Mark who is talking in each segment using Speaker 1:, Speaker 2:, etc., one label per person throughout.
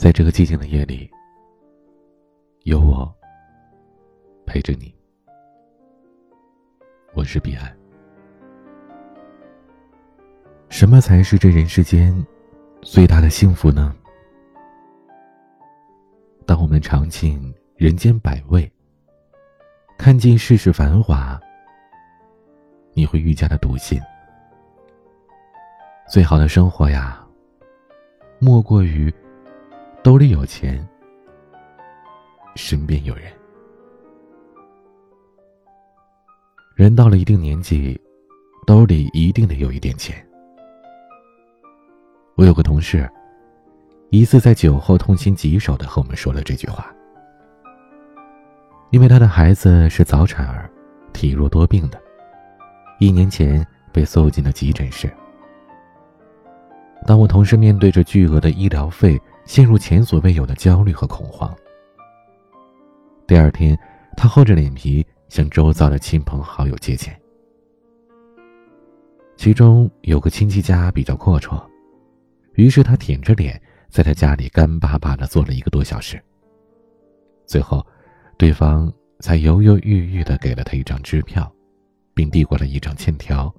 Speaker 1: 在这个寂静的夜里，有我陪着你。我是彼岸。什么才是这人世间最大的幸福呢？当我们尝尽人间百味，看尽世事繁华，你会愈加的笃信，最好的生活呀，莫过于兜里有钱，身边有人。人到了一定年纪，兜里一定得有一点钱。我有个同事，一次在酒后痛心疾首的和我们说了这句话。因为他的孩子是早产儿，体弱多病的，一年前被送进了急诊室。当我同事面对着巨额的医疗费，陷入前所未有的焦虑和恐慌。第二天，他厚着脸皮向周遭的亲朋好友借钱，其中有个亲戚家比较阔绰。于是他舔着脸，在他家里干巴巴的坐了一个多小时。最后，对方才犹犹豫豫的给了他一张支票，并递过了一张欠条，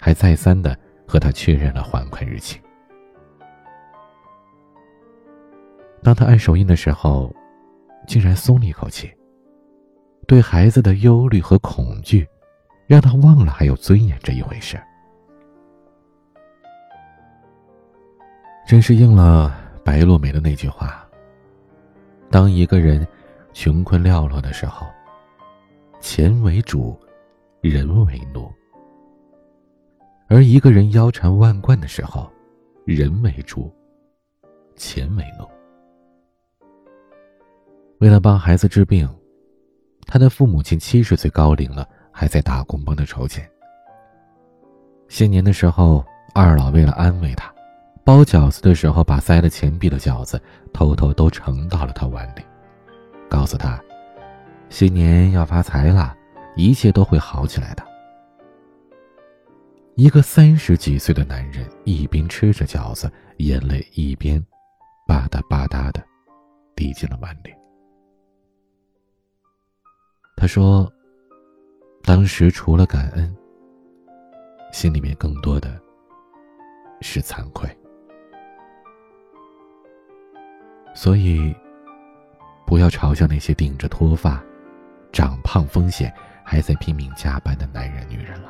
Speaker 1: 还再三的和他确认了还款日期。当他按手印的时候，竟然松了一口气。对孩子的忧虑和恐惧，让他忘了还有尊严这一回事。真是应了白落梅的那句话：“当一个人穷困寥落的时候，钱为主，人为奴；而一个人腰缠万贯的时候，人为主，钱为奴。”为了帮孩子治病，他的父母亲七十岁高龄了，还在打工帮他筹钱。新年的时候，二老为了安慰他。包饺子的时候，把塞了钱币的饺子偷偷都盛到了他碗里，告诉他：“新年要发财了，一切都会好起来的。”一个三十几岁的男人一边吃着饺子，眼泪一边吧嗒吧嗒的滴进了碗里。他说：“当时除了感恩，心里面更多的是惭愧。”所以，不要嘲笑那些顶着脱发、长胖风险还在拼命加班的男人、女人了。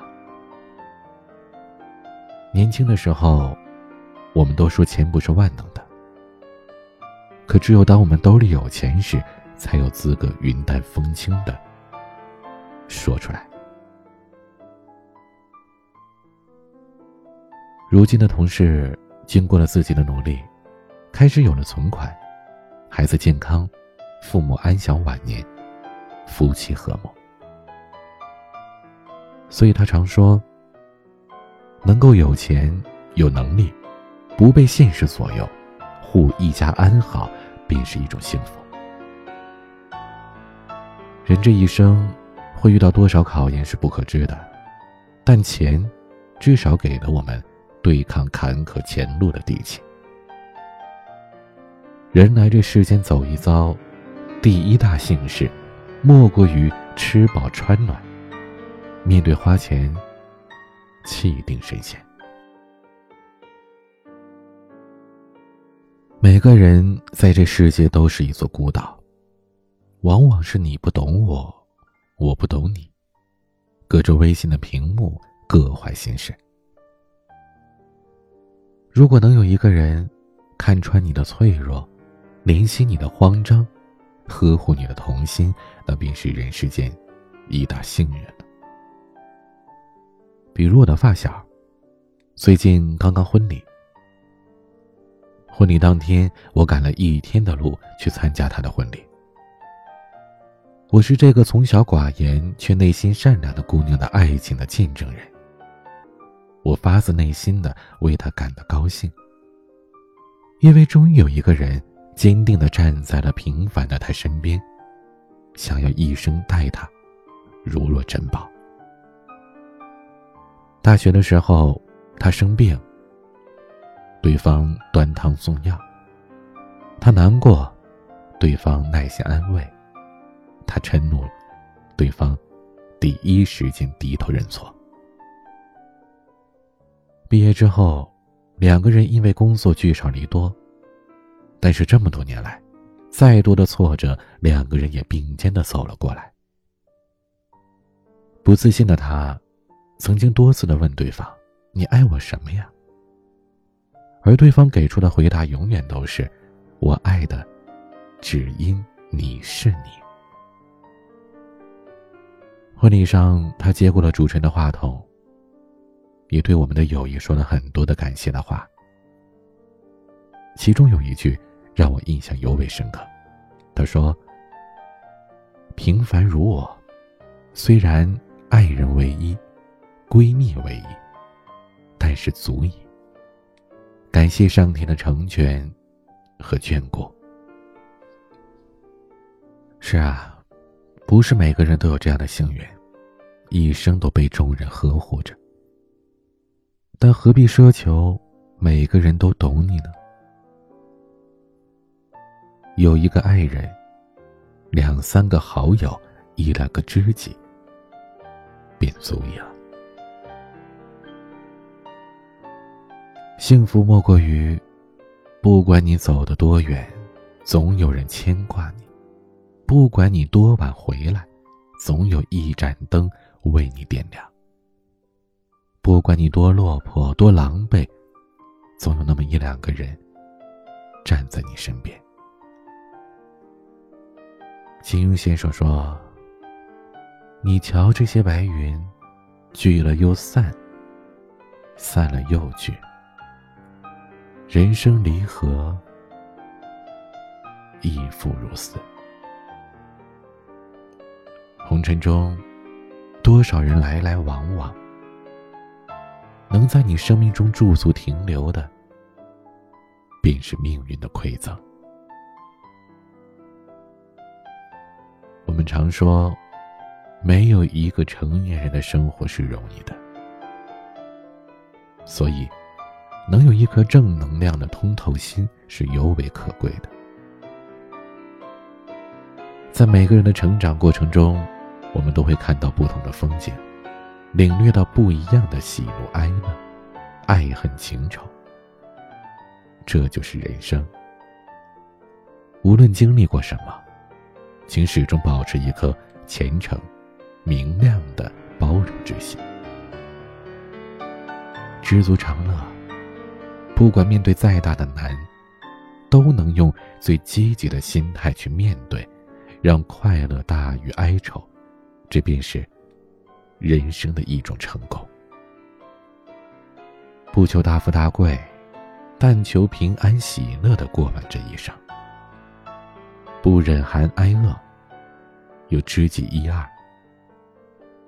Speaker 1: 年轻的时候，我们都说钱不是万能的，可只有当我们兜里有钱时，才有资格云淡风轻的说出来。如今的同事，经过了自己的努力，开始有了存款。孩子健康，父母安享晚年，夫妻和睦。所以他常说：“能够有钱有能力，不被现实左右，护一家安好，便是一种幸福。”人这一生会遇到多少考验是不可知的，但钱至少给了我们对抗坎坷前路的底气。人来这世间走一遭，第一大幸事，莫过于吃饱穿暖。面对花钱，气定神闲。每个人在这世界都是一座孤岛，往往是你不懂我，我不懂你，隔着微信的屏幕各怀心事。如果能有一个人看穿你的脆弱，怜惜你的慌张，呵护你的童心，那便是人世间一大幸运了。比如我的发小，最近刚刚婚礼。婚礼当天，我赶了一天的路去参加他的婚礼。我是这个从小寡言却内心善良的姑娘的爱情的见证人。我发自内心的为她感到高兴，因为终于有一个人。坚定的站在了平凡的她身边，想要一生待她，如若珍宝。大学的时候，她生病，对方端汤送药，她难过，对方耐心安慰；他嗔怒，对方第一时间低头认错。毕业之后，两个人因为工作聚少离多，但是这么多年来，再多的挫折，两个人也并肩的走了过来。不自信的他，曾经多次的问对方：“你爱我什么呀？”而对方给出的回答永远都是：“我爱的，只因你是你。”婚礼上，他接过了主持人的话筒。也对我们的友谊说了很多的感谢的话，其中有一句让我印象尤为深刻。他说：“平凡如我，虽然爱人唯一，闺蜜唯一，但是足矣。感谢上天的成全和眷顾。”是啊，不是每个人都有这样的幸运，一生都被众人呵护着。但何必奢求每个人都懂你呢？有一个爱人，两三个好友，一两个知己，便足矣了。幸福莫过于，不管你走得多远，总有人牵挂你；不管你多晚回来，总有一盏灯为你点亮。不管你多落魄、多狼狈，总有那么一两个人站在你身边。金庸先生说：“你瞧这些白云，聚了又散，散了又聚。人生离合，亦复如斯。红尘中，多少人来来往往。”能在你生命中驻足停留的，便是命运的馈赠。我们常说，没有一个成年人的生活是容易的，所以，能有一颗正能量的通透心是尤为可贵的。在每个人的成长过程中，我们都会看到不同的风景。领略到不一样的喜怒哀乐、爱恨情仇，这就是人生。无论经历过什么，请始终保持一颗虔诚、明亮的包容之心，知足常乐。不管面对再大的难，都能用最积极的心态去面对，让快乐大于哀愁，这便是。人生的一种成功，不求大富大贵，但求平安喜乐的过完这一生。不忍寒挨饿，有知己一二，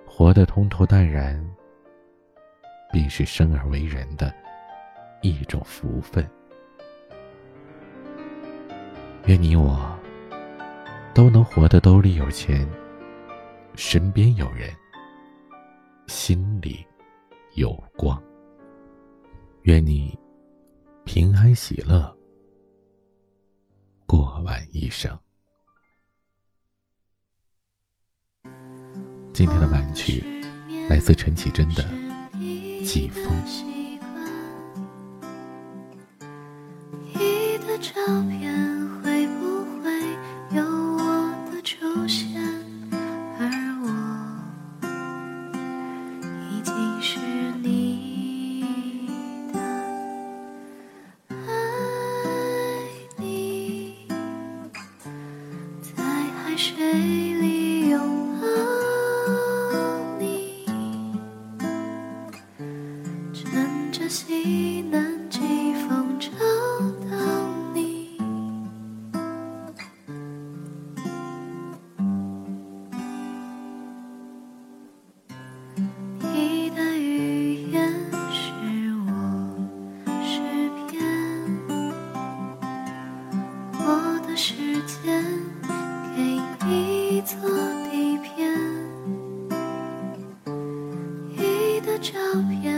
Speaker 1: 活得通透淡然，便是生而为人的一种福分。愿你我都能活得兜里有钱，身边有人。心里有光。愿你平安喜乐，过完一生。今天的晚曲来自陈绮贞的《季风》。
Speaker 2: 着西南季风找到你。你的语言是我诗篇我的时间给你做底片。你的照片